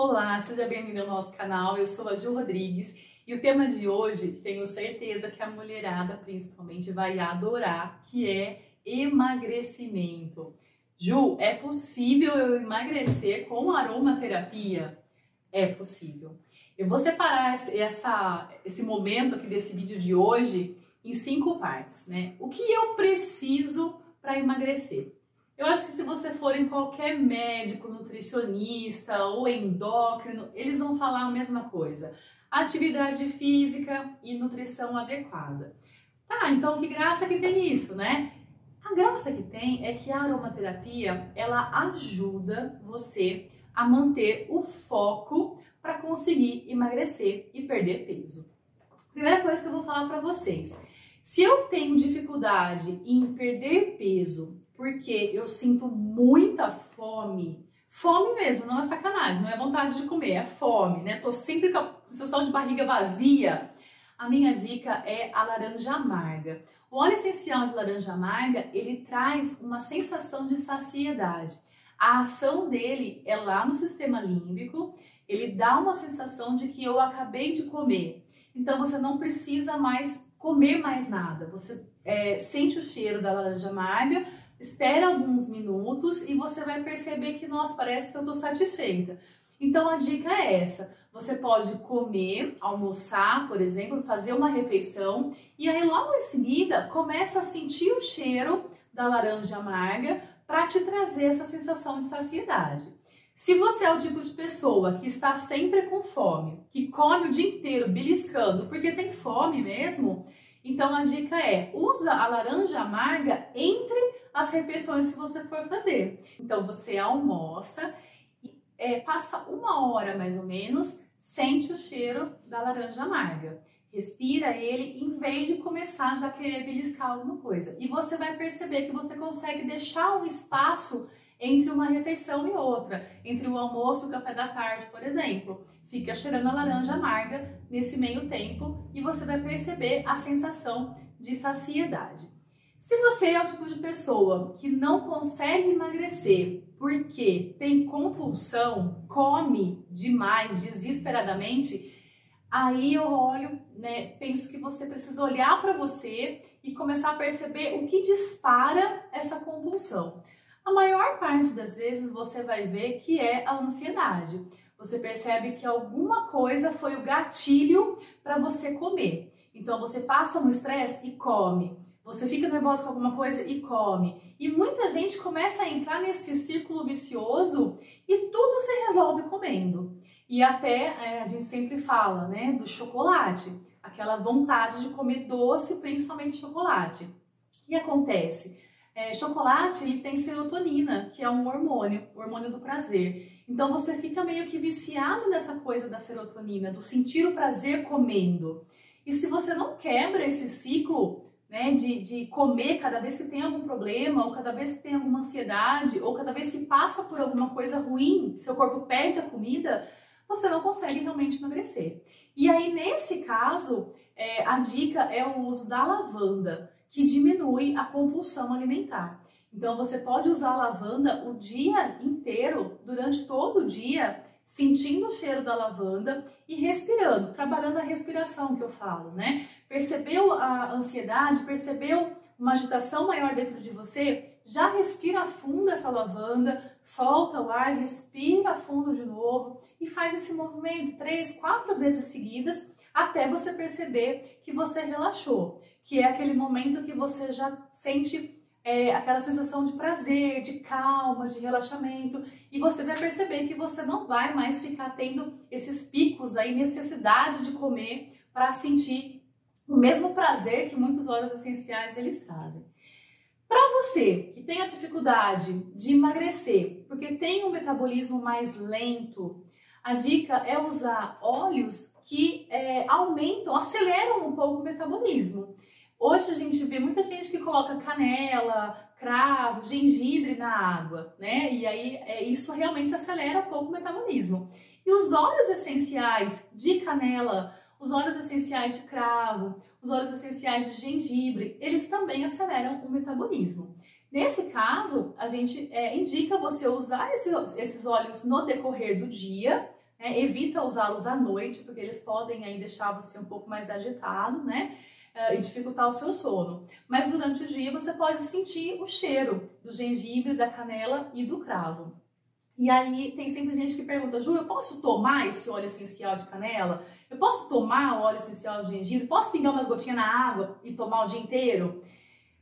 Olá, seja bem-vindo ao nosso canal. Eu sou a Ju Rodrigues e o tema de hoje, tenho certeza que a mulherada principalmente vai adorar, que é emagrecimento. Ju, é possível eu emagrecer com aromaterapia? É possível. Eu vou separar essa, esse momento aqui desse vídeo de hoje em cinco partes, né? O que eu preciso para emagrecer? Eu acho que se você for em qualquer médico, nutricionista ou endócrino, eles vão falar a mesma coisa. Atividade física e nutrição adequada. Tá, então que graça que tem isso, né? A graça que tem é que a aromaterapia, ela ajuda você a manter o foco para conseguir emagrecer e perder peso. Primeira coisa que eu vou falar para vocês. Se eu tenho dificuldade em perder peso porque eu sinto muita fome. Fome mesmo, não é sacanagem, não é vontade de comer, é fome, né? Tô sempre com a sensação de barriga vazia. A minha dica é a laranja amarga. O óleo essencial de laranja amarga, ele traz uma sensação de saciedade. A ação dele é lá no sistema límbico, ele dá uma sensação de que eu acabei de comer. Então você não precisa mais comer mais nada. Você é, sente o cheiro da laranja amarga, espera alguns minutos e você vai perceber que, nossa, parece que eu estou satisfeita. Então a dica é essa: você pode comer, almoçar, por exemplo, fazer uma refeição e aí logo em seguida começa a sentir o cheiro da laranja amarga para te trazer essa sensação de saciedade. Se você é o tipo de pessoa que está sempre com fome, que come o dia inteiro beliscando porque tem fome mesmo, então a dica é: usa a laranja amarga entre as refeições que você for fazer. Então você almoça e é, passa uma hora mais ou menos, sente o cheiro da laranja amarga. Respira ele em vez de começar já querer beliscar alguma coisa. E você vai perceber que você consegue deixar um espaço entre uma refeição e outra, entre o almoço e o café da tarde, por exemplo. Fica cheirando a laranja amarga nesse meio tempo e você vai perceber a sensação de saciedade. Se você é o tipo de pessoa que não consegue emagrecer porque tem compulsão, come demais, desesperadamente, aí eu olho, né, penso que você precisa olhar para você e começar a perceber o que dispara essa compulsão. A maior parte das vezes você vai ver que é a ansiedade. Você percebe que alguma coisa foi o gatilho para você comer. Então você passa um estresse e come. Você fica nervoso com alguma coisa e come. E muita gente começa a entrar nesse círculo vicioso e tudo se resolve comendo. E até é, a gente sempre fala, né, do chocolate, aquela vontade de comer doce, principalmente chocolate. Que acontece? É, chocolate ele tem serotonina, que é um hormônio, o hormônio do prazer. Então você fica meio que viciado nessa coisa da serotonina, do sentir o prazer comendo. E se você não quebra esse ciclo, né, de, de comer cada vez que tem algum problema, ou cada vez que tem alguma ansiedade, ou cada vez que passa por alguma coisa ruim, seu corpo pede a comida, você não consegue realmente emagrecer. E aí, nesse caso, é, a dica é o uso da lavanda, que diminui a compulsão alimentar. Então, você pode usar a lavanda o dia inteiro, durante todo o dia, sentindo o cheiro da lavanda e respirando, trabalhando a respiração que eu falo, né? Percebeu a ansiedade, percebeu uma agitação maior dentro de você? Já respira fundo essa lavanda, solta o ar, respira fundo de novo e faz esse movimento três, quatro vezes seguidas até você perceber que você relaxou, que é aquele momento que você já sente é, aquela sensação de prazer, de calma, de relaxamento, e você vai perceber que você não vai mais ficar tendo esses picos aí, necessidade de comer para sentir o mesmo prazer que muitos óleos essenciais eles trazem. Para você que tem a dificuldade de emagrecer, porque tem um metabolismo mais lento, a dica é usar óleos que é, aumentam, aceleram um pouco o metabolismo. Hoje a gente vê muita gente que coloca canela, cravo, gengibre na água, né? E aí é, isso realmente acelera um pouco o metabolismo. E os óleos essenciais de canela, os óleos essenciais de cravo, os óleos essenciais de gengibre, eles também aceleram o metabolismo. Nesse caso, a gente é, indica você usar esses, esses óleos no decorrer do dia, Né? Evita usá-los à noite, porque eles podem aí deixar você um pouco mais agitado, né? Uh, e dificultar o seu sono. Mas durante o dia você pode sentir o cheiro do gengibre, da canela e do cravo. E aí tem sempre gente que pergunta, Ju, eu posso tomar esse óleo essencial de canela? Eu posso tomar o óleo essencial de gengibre? Posso pingar umas gotinhas na água e tomar o dia inteiro?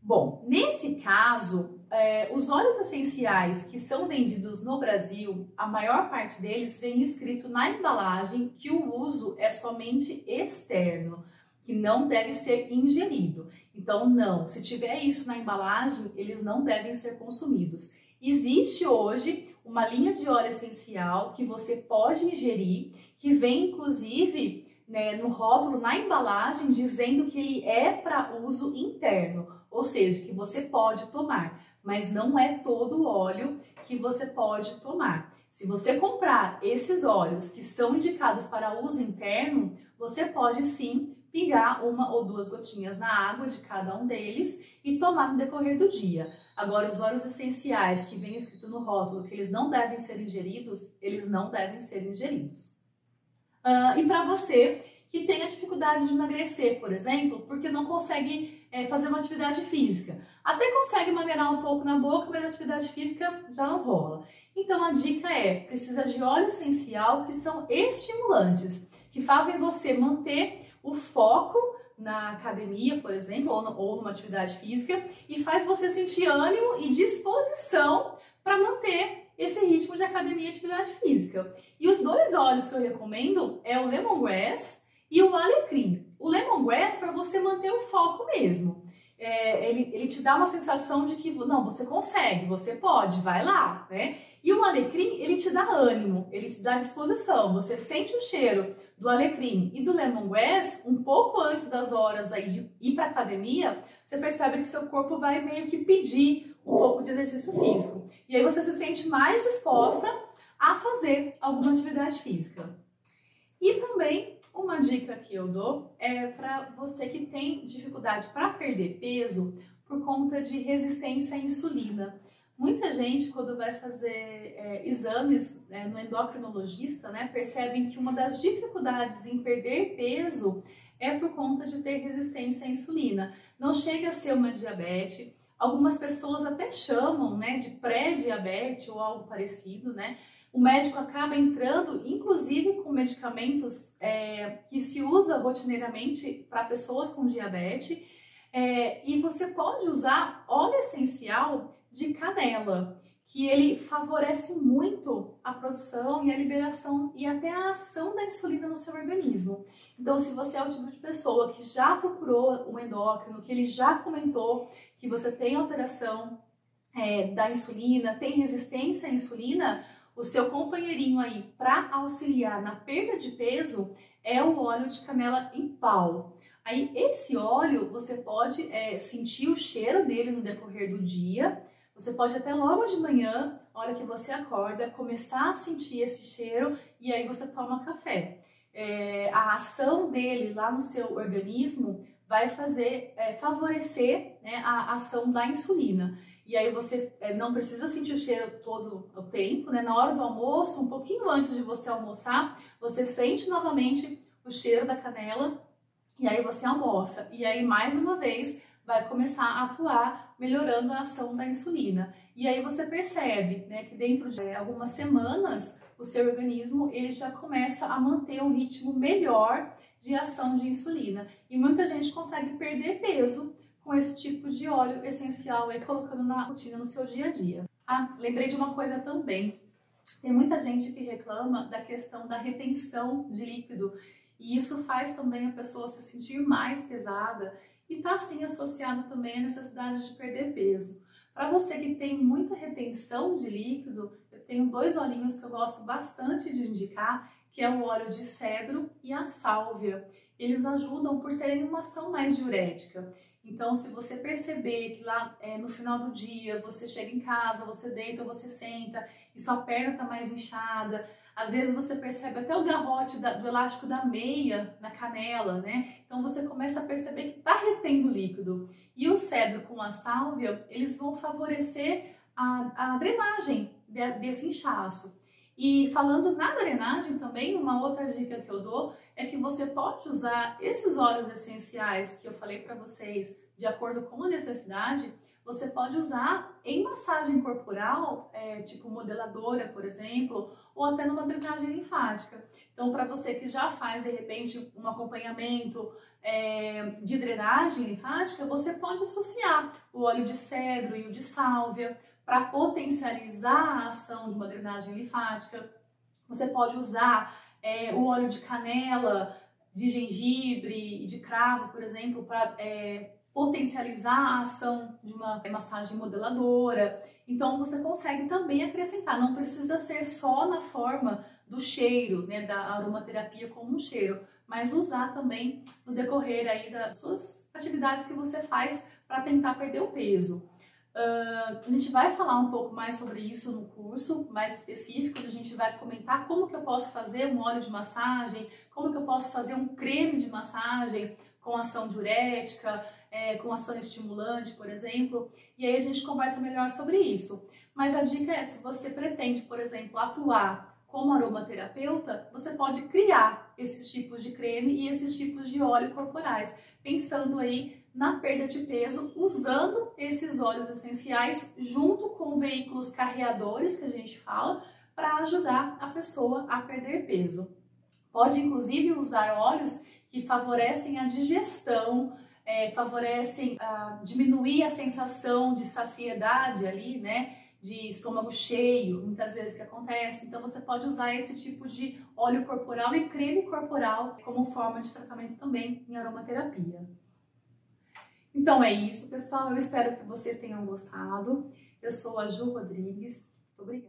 Bom, nesse caso, é, os óleos essenciais que são vendidos no Brasil, a maior parte deles vem escrito na embalagem que o uso é somente externo, que não deve ser ingerido. Então, não, se tiver isso na embalagem, eles não devem ser consumidos. Existe hoje uma linha de óleo essencial que você pode ingerir, que vem inclusive né, no rótulo, na embalagem, dizendo que ele é para uso interno, ou seja, que você pode tomar, mas não é todo óleo que você pode tomar. Se você comprar esses óleos que são indicados para uso interno, você pode sim pingar uma ou duas gotinhas na água de cada um deles e tomar no decorrer do dia. Agora, os óleos essenciais que vem escrito no rótulo que eles não devem ser ingeridos, eles não devem ser ingeridos. Uh, e para você que tem a dificuldade de emagrecer, por exemplo, porque não consegue é, fazer uma atividade física. Até consegue maneirar um pouco na boca, mas a atividade física já não rola. Então a dica é: precisa de óleo essencial que são estimulantes, que fazem você manter o foco na academia, por exemplo, ou, no, ou numa atividade física, e faz você sentir ânimo e disposição para manter esse ritmo de academia e atividade física. E os dois óleos que eu recomendo é o lemongrass e o alecrim. O lemongrass para você manter o foco mesmo. É, ele, ele te dá uma sensação de que não, você consegue, você pode, vai lá, né? E o alecrim, ele te dá ânimo, ele te dá disposição. Você sente o cheiro do alecrim e do lemongrass um pouco antes das horas aí de ir para academia, você percebe que seu corpo vai meio que pedir um pouco de exercício físico. E aí você se sente mais disposta a fazer alguma atividade física. E também uma dica que eu dou é para você que tem dificuldade para perder peso por conta de resistência à insulina. Muita gente, quando vai fazer é, exames é, no endocrinologista, né, percebem que uma das dificuldades em perder peso é por conta de ter resistência à insulina. Não chega a ser uma diabetes. Algumas pessoas até chamam né, de pré-diabetes ou algo parecido, né? O médico acaba entrando, inclusive, com medicamentos é, que se usa rotineiramente para pessoas com diabetes. É, e você pode usar óleo essencial de canela, que ele favorece muito a produção e a liberação e até a ação da insulina no seu organismo. Então, se você é o tipo de pessoa que já procurou um endócrino, que ele já comentou que você tem alteração é, da insulina, tem resistência à insulina, o seu companheirinho aí para auxiliar na perda de peso é o óleo de canela em pau. Aí esse óleo você pode é, sentir o cheiro dele no decorrer do dia. Você pode até logo de manhã, hora que você acorda, começar a sentir esse cheiro e aí você toma café. É, a ação dele lá no seu organismo vai fazer é, favorecer né, a ação da insulina. E aí você é, não precisa sentir o cheiro todo o tempo, né? Na hora do almoço, um pouquinho antes de você almoçar, você sente novamente o cheiro da canela e aí você almoça. E aí, mais uma vez, vai começar a atuar melhorando a ação da insulina. E aí você percebe, né, que dentro de algumas semanas o seu organismo ele já começa a manter um ritmo melhor de ação de insulina. E muita gente consegue perder peso com esse tipo de óleo essencial aí colocando na rotina no seu dia a dia. Ah, lembrei de uma coisa também. Tem muita gente que reclama da questão da retenção de líquido e isso faz também a pessoa se sentir mais pesada e está assim associado também à necessidade de perder peso. Para você que tem muita retenção de líquido, tenho dois olhinhos que eu gosto bastante de indicar, que é o óleo de cedro e a sálvia. Eles ajudam por terem uma ação mais diurética. Então, se você perceber que lá é, no final do dia você chega em casa, você deita, você senta e sua perna está mais inchada, às vezes você percebe até o garrote da, do elástico da meia na canela, né? Então você começa a perceber que está retendo líquido. E o cedro com a sálvia, eles vão favorecer a, a drenagem desse inchaço. E falando na drenagem também, uma outra dica que eu dou é que você pode usar esses óleos essenciais que eu falei para vocês de acordo com a necessidade, você pode usar em massagem corporal, é, tipo modeladora, por exemplo, ou até numa drenagem linfática. Então, para você que já faz de repente um acompanhamento é, de drenagem linfática, você pode associar o óleo de cedro e o de sálvia para potencializar a ação de uma drenagem linfática. Você pode usar é, o óleo de canela, de gengibre e de cravo, por exemplo, para é, potencializar a ação de uma massagem modeladora. Então você consegue também acrescentar, não precisa ser só na forma do cheiro, né, da aromaterapia como um cheiro, mas usar também no decorrer aí das suas atividades que você faz para tentar perder o peso. Uh, a gente vai falar um pouco mais sobre isso no curso, mais específico, a gente vai comentar como que eu posso fazer um óleo de massagem, como que eu posso fazer um creme de massagem com ação diurética, é, com ação estimulante, por exemplo, e aí a gente conversa melhor sobre isso. Mas a dica é, se você pretende, por exemplo, atuar como aromaterapeuta, você pode criar esses tipos de creme e esses tipos de óleo corporais, pensando aí na perda de peso, usando esses óleos essenciais junto com veículos carreadores que a gente fala, para ajudar a pessoa a perder peso. Pode inclusive usar óleos que favorecem a digestão, é, favorecem a diminuir a sensação de saciedade ali, né? De estômago cheio, muitas vezes que acontece. Então você pode usar esse tipo de óleo corporal e creme corporal como forma de tratamento também em aromaterapia. Então é isso, pessoal. Eu espero que vocês tenham gostado. Eu sou a Ju Rodrigues. Muito obrigada.